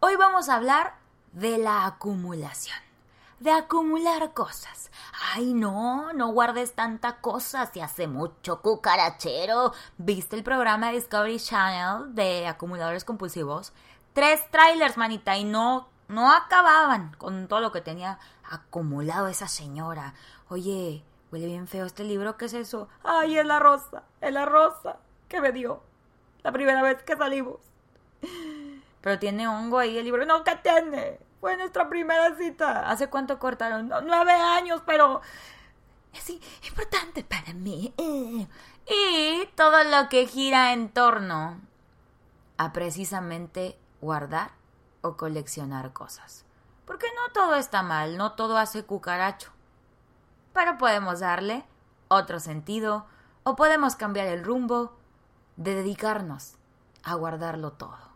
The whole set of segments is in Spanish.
Hoy vamos a hablar de la acumulación, de acumular cosas. Ay, no, no guardes tanta cosa, si hace mucho cucarachero. ¿Viste el programa Discovery Channel de acumuladores compulsivos? Tres trailers, manita, y no, no acababan con todo lo que tenía acumulado esa señora. Oye, huele bien feo este libro, ¿qué es eso? Ay, es la rosa, es la rosa que me dio la primera vez que salimos. Pero tiene hongo ahí el libro. No, ¿qué tiene? Fue nuestra primera cita. ¿Hace cuánto cortaron? nueve años, pero es importante para mí. Y todo lo que gira en torno a precisamente guardar o coleccionar cosas. Porque no todo está mal, no todo hace cucaracho. Pero podemos darle otro sentido o podemos cambiar el rumbo de dedicarnos a guardarlo todo.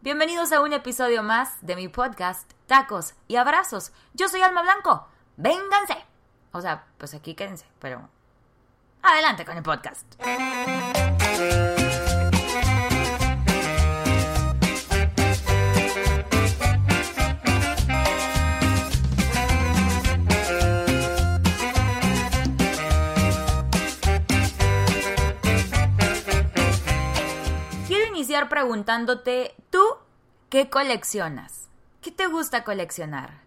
Bienvenidos a un episodio más de mi podcast Tacos y Abrazos. Yo soy Alma Blanco. Vénganse. O sea, pues aquí quédense, pero adelante con el podcast. Preguntándote, ¿tú qué coleccionas? ¿Qué te gusta coleccionar?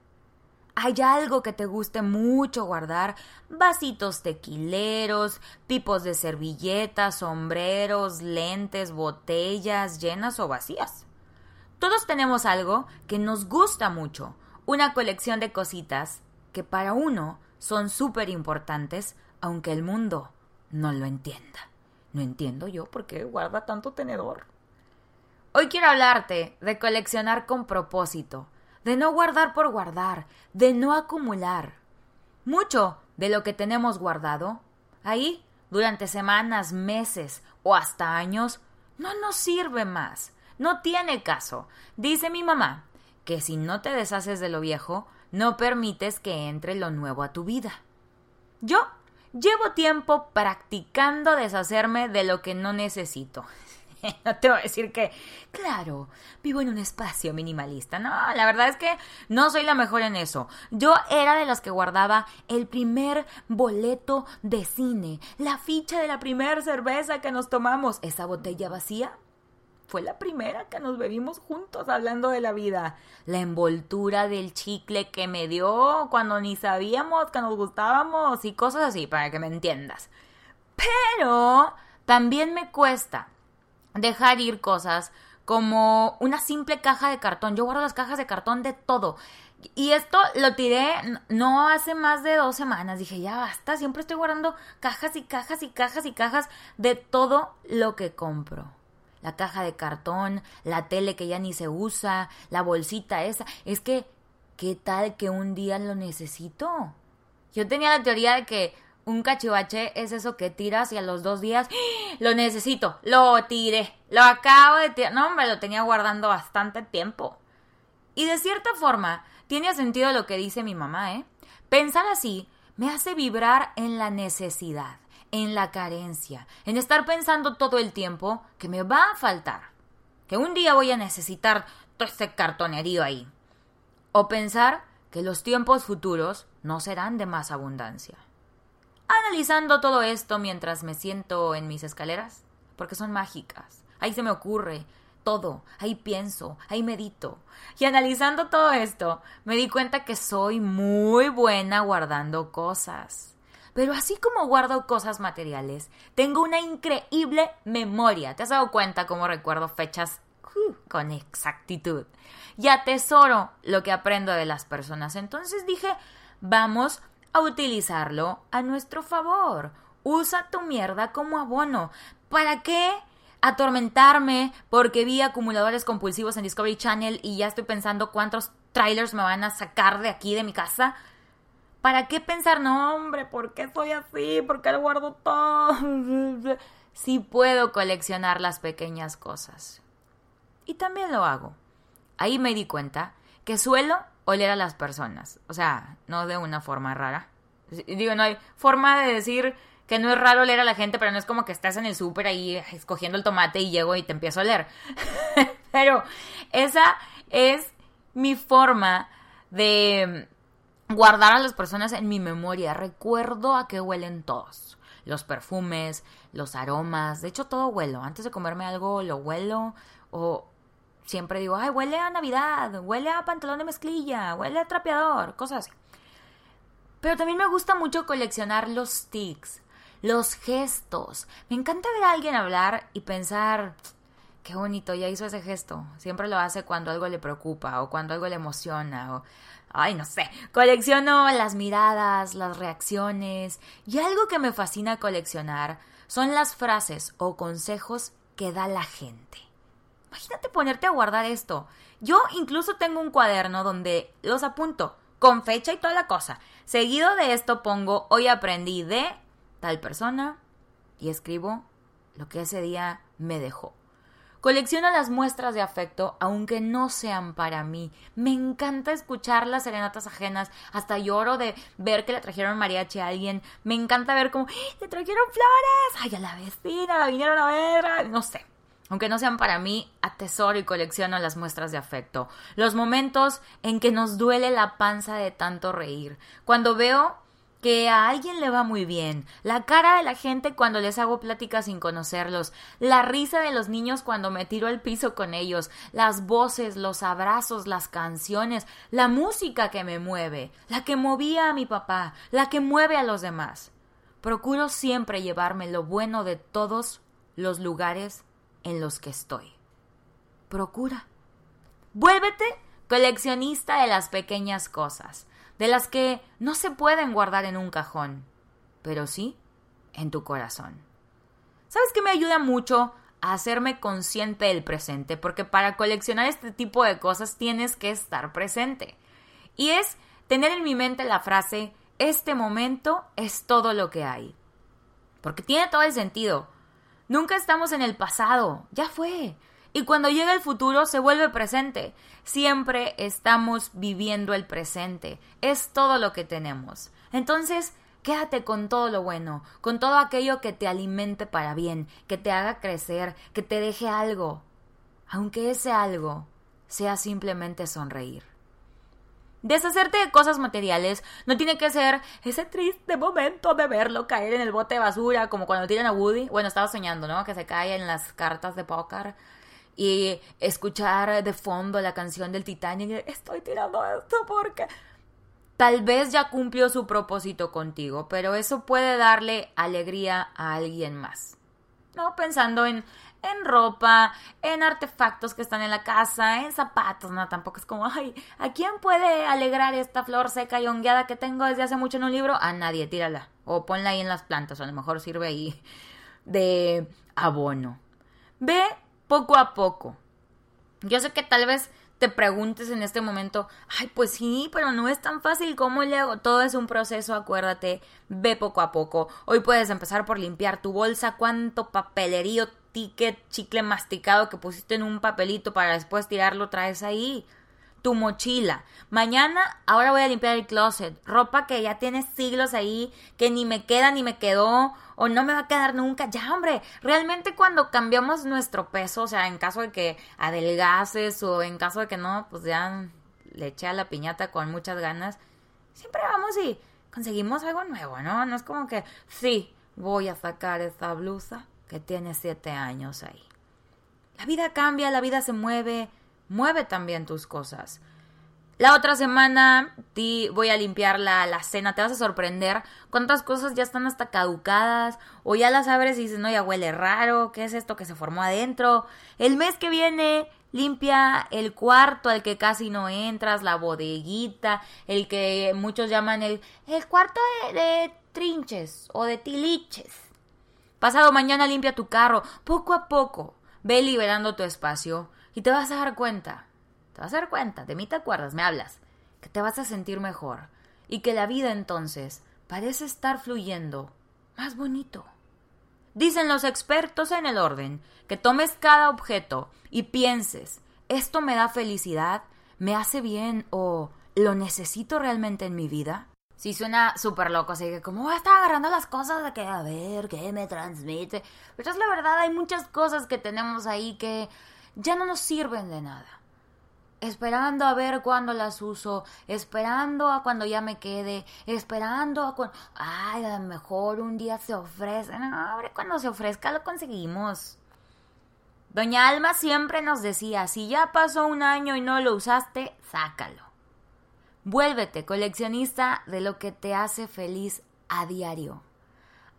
¿Hay algo que te guste mucho guardar? Vasitos tequileros, pipos de servilletas, sombreros, lentes, botellas llenas o vacías. Todos tenemos algo que nos gusta mucho, una colección de cositas que para uno son súper importantes, aunque el mundo no lo entienda. No entiendo yo por qué guarda tanto tenedor. Hoy quiero hablarte de coleccionar con propósito, de no guardar por guardar, de no acumular. Mucho de lo que tenemos guardado, ahí, durante semanas, meses o hasta años, no nos sirve más, no tiene caso. Dice mi mamá que si no te deshaces de lo viejo, no permites que entre lo nuevo a tu vida. Yo llevo tiempo practicando deshacerme de lo que no necesito. no te voy a decir que, claro, vivo en un espacio minimalista. No, la verdad es que no soy la mejor en eso. Yo era de las que guardaba el primer boleto de cine, la ficha de la primera cerveza que nos tomamos, esa botella vacía. Fue la primera que nos bebimos juntos hablando de la vida. La envoltura del chicle que me dio cuando ni sabíamos que nos gustábamos y cosas así, para que me entiendas. Pero también me cuesta dejar ir cosas como una simple caja de cartón. Yo guardo las cajas de cartón de todo. Y esto lo tiré no hace más de dos semanas. Dije, ya basta, siempre estoy guardando cajas y cajas y cajas y cajas de todo lo que compro. La caja de cartón, la tele que ya ni se usa, la bolsita esa. Es que, ¿qué tal que un día lo necesito? Yo tenía la teoría de que un cachivache es eso que tiras y a los dos días ¡Ah! lo necesito, lo tiré, lo acabo de tirar. No, hombre, lo tenía guardando bastante tiempo. Y de cierta forma, tiene sentido lo que dice mi mamá, ¿eh? Pensar así me hace vibrar en la necesidad, en la carencia, en estar pensando todo el tiempo que me va a faltar, que un día voy a necesitar todo este cartonerío ahí. O pensar que los tiempos futuros no serán de más abundancia analizando todo esto mientras me siento en mis escaleras, porque son mágicas. Ahí se me ocurre todo, ahí pienso, ahí medito. Y analizando todo esto, me di cuenta que soy muy buena guardando cosas. Pero así como guardo cosas materiales, tengo una increíble memoria. ¿Te has dado cuenta cómo recuerdo fechas uh, con exactitud? Y atesoro lo que aprendo de las personas. Entonces dije, vamos a utilizarlo a nuestro favor. Usa tu mierda como abono. ¿Para qué? atormentarme porque vi acumuladores compulsivos en Discovery Channel y ya estoy pensando cuántos trailers me van a sacar de aquí de mi casa. ¿Para qué pensar, no, hombre, ¿por qué soy así? ¿Por qué lo guardo todo? Si puedo coleccionar las pequeñas cosas. Y también lo hago. Ahí me di cuenta que suelo oler a las personas. O sea, no de una forma rara. Digo, no hay forma de decir que no es raro oler a la gente, pero no es como que estás en el súper ahí escogiendo el tomate y llego y te empiezo a oler. Pero esa es mi forma de guardar a las personas en mi memoria. Recuerdo a qué huelen todos. Los perfumes, los aromas. De hecho, todo huelo. Antes de comerme algo, lo huelo. O siempre digo, ay, huele a Navidad, huele a pantalón de mezclilla, huele a trapeador, cosas así. Pero también me gusta mucho coleccionar los sticks, los gestos. Me encanta ver a alguien hablar y pensar, qué bonito, ya hizo ese gesto. Siempre lo hace cuando algo le preocupa o cuando algo le emociona o, ay, no sé. Colecciono las miradas, las reacciones y algo que me fascina coleccionar son las frases o consejos que da la gente. Imagínate ponerte a guardar esto. Yo incluso tengo un cuaderno donde los apunto con fecha y toda la cosa. Seguido de esto pongo hoy aprendí de tal persona y escribo lo que ese día me dejó. Colecciono las muestras de afecto, aunque no sean para mí. Me encanta escuchar las serenatas ajenas. Hasta lloro de ver que le trajeron mariachi a alguien. Me encanta ver como, ¡Ah, ¡te trajeron flores! ¡Ay, a la vecina! ¡La vinieron a ver! No sé. Aunque no sean para mí, atesoro y colecciono las muestras de afecto. Los momentos en que nos duele la panza de tanto reír. Cuando veo que a alguien le va muy bien, la cara de la gente cuando les hago pláticas sin conocerlos, la risa de los niños cuando me tiro al piso con ellos, las voces, los abrazos, las canciones, la música que me mueve, la que movía a mi papá, la que mueve a los demás. Procuro siempre llevarme lo bueno de todos los lugares en los que estoy. Procura. Vuélvete coleccionista de las pequeñas cosas, de las que no se pueden guardar en un cajón, pero sí en tu corazón. ¿Sabes qué me ayuda mucho a hacerme consciente del presente? Porque para coleccionar este tipo de cosas tienes que estar presente. Y es tener en mi mente la frase, este momento es todo lo que hay. Porque tiene todo el sentido. Nunca estamos en el pasado, ya fue. Y cuando llega el futuro se vuelve presente. Siempre estamos viviendo el presente. Es todo lo que tenemos. Entonces, quédate con todo lo bueno, con todo aquello que te alimente para bien, que te haga crecer, que te deje algo. Aunque ese algo sea simplemente sonreír. Deshacerte de cosas materiales no tiene que ser ese triste momento de verlo caer en el bote de basura, como cuando tiran a Woody. Bueno, estaba soñando, ¿no? Que se cae en las cartas de póker. Y escuchar de fondo la canción del Titanic. Estoy tirando esto porque. Tal vez ya cumplió su propósito contigo, pero eso puede darle alegría a alguien más. ¿No? Pensando en en ropa, en artefactos que están en la casa, en zapatos, no, tampoco es como, ay, ¿a quién puede alegrar esta flor seca y hongueada que tengo desde hace mucho en un libro? A nadie, tírala. O ponla ahí en las plantas, o a lo mejor sirve ahí de abono. Ve poco a poco. Yo sé que tal vez te preguntes en este momento, ay, pues sí, pero no es tan fácil, ¿cómo le hago? Todo es un proceso, acuérdate, ve poco a poco. Hoy puedes empezar por limpiar tu bolsa, cuánto papelerío, ticket, chicle masticado que pusiste en un papelito para después tirarlo traes ahí tu mochila. Mañana, ahora voy a limpiar el closet. Ropa que ya tiene siglos ahí, que ni me queda ni me quedó, o no me va a quedar nunca. Ya, hombre, realmente cuando cambiamos nuestro peso, o sea, en caso de que adelgaces o en caso de que no, pues ya le eché a la piñata con muchas ganas, siempre vamos y conseguimos algo nuevo, ¿no? No es como que, sí, voy a sacar esta blusa que tiene siete años ahí. La vida cambia, la vida se mueve, mueve también tus cosas. La otra semana voy a limpiar la, la, cena, te vas a sorprender cuántas cosas ya están hasta caducadas o ya las abres y dices, no, ya huele raro, ¿qué es esto que se formó adentro? El mes que viene limpia el cuarto al que casi no entras, la bodeguita, el que muchos llaman el, el cuarto de, de trinches o de tiliches. Pasado mañana limpia tu carro, poco a poco, ve liberando tu espacio y te vas a dar cuenta, te vas a dar cuenta, de mí te acuerdas, me hablas, que te vas a sentir mejor y que la vida entonces parece estar fluyendo más bonito. Dicen los expertos en el orden que tomes cada objeto y pienses, ¿esto me da felicidad? ¿Me hace bien o lo necesito realmente en mi vida? Sí, suena súper loco, así que como a estar agarrando las cosas de que a ver, ¿qué me transmite? Pero es la verdad, hay muchas cosas que tenemos ahí que ya no nos sirven de nada. Esperando a ver cuándo las uso, esperando a cuando ya me quede, esperando a cuando... Ay, a lo mejor un día se ofrece. No, cuando se ofrezca lo conseguimos. Doña Alma siempre nos decía, si ya pasó un año y no lo usaste, sácalo. Vuélvete coleccionista de lo que te hace feliz a diario.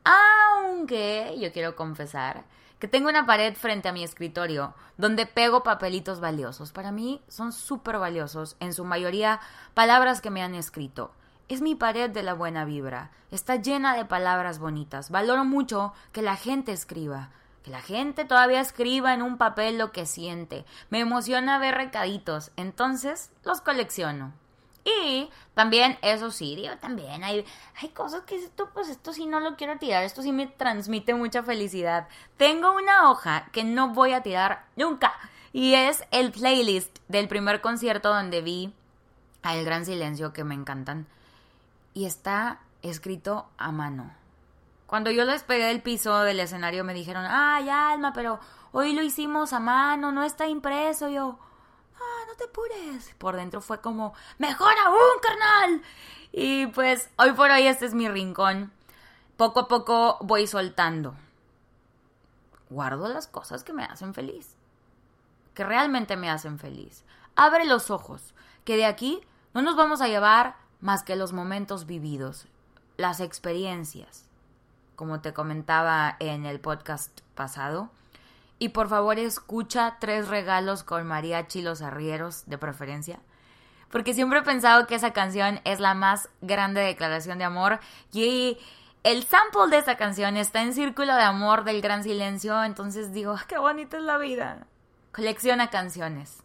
Aunque yo quiero confesar que tengo una pared frente a mi escritorio donde pego papelitos valiosos. Para mí son súper valiosos, en su mayoría palabras que me han escrito. Es mi pared de la buena vibra. Está llena de palabras bonitas. Valoro mucho que la gente escriba. Que la gente todavía escriba en un papel lo que siente. Me emociona ver recaditos. Entonces los colecciono. Y también, eso sí, digo, también hay, hay cosas que esto, pues esto sí no lo quiero tirar, esto sí me transmite mucha felicidad. Tengo una hoja que no voy a tirar nunca y es el playlist del primer concierto donde vi a El Gran Silencio que me encantan y está escrito a mano. Cuando yo les pegué del piso del escenario me dijeron, ay Alma, pero hoy lo hicimos a mano, no está impreso. Yo, no te apures. Por dentro fue como, mejor aún, carnal. Y pues hoy por hoy este es mi rincón. Poco a poco voy soltando. Guardo las cosas que me hacen feliz. Que realmente me hacen feliz. Abre los ojos. Que de aquí no nos vamos a llevar más que los momentos vividos. Las experiencias. Como te comentaba en el podcast pasado y por favor escucha Tres Regalos con mariachi los arrieros, de preferencia. Porque siempre he pensado que esa canción es la más grande declaración de amor. Y el sample de esa canción está en Círculo de Amor del Gran Silencio. Entonces digo, ah, qué bonita es la vida. Colecciona canciones.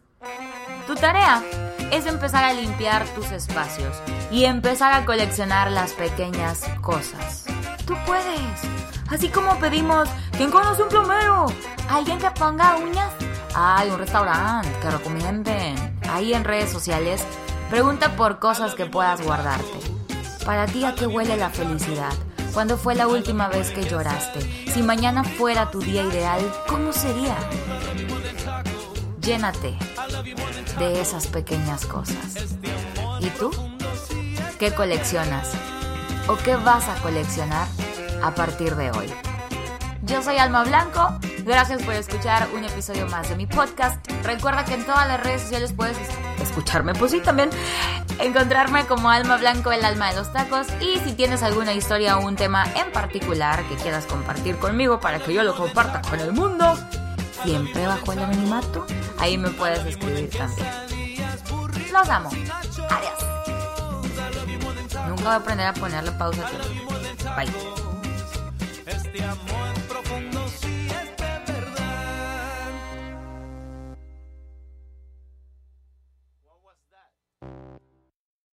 Tu tarea es empezar a limpiar tus espacios y empezar a coleccionar las pequeñas cosas. Tú puedes. Así como pedimos, ¿quién conoce un plomero? ¿Alguien que ponga uñas? Hay un restaurante que recomienden. Ahí en redes sociales, pregunta por cosas que puedas guardarte. Para ti, ¿a qué huele la felicidad? ¿Cuándo fue la última vez que lloraste? Si mañana fuera tu día ideal, ¿cómo sería? Llénate de esas pequeñas cosas. ¿Y tú? ¿Qué coleccionas? ¿O qué vas a coleccionar a partir de hoy? Yo soy Alma Blanco, gracias por escuchar un episodio más de mi podcast. Recuerda que en todas las redes sociales puedes escucharme, pues sí, también encontrarme como Alma Blanco, el alma de los tacos. Y si tienes alguna historia o un tema en particular que quieras compartir conmigo para que yo lo comparta con el mundo, siempre bajo el anonimato, ahí me puedes escribir también. Los amo. Adiós. Nunca voy a aprender a ponerle pausa Bye. de amor.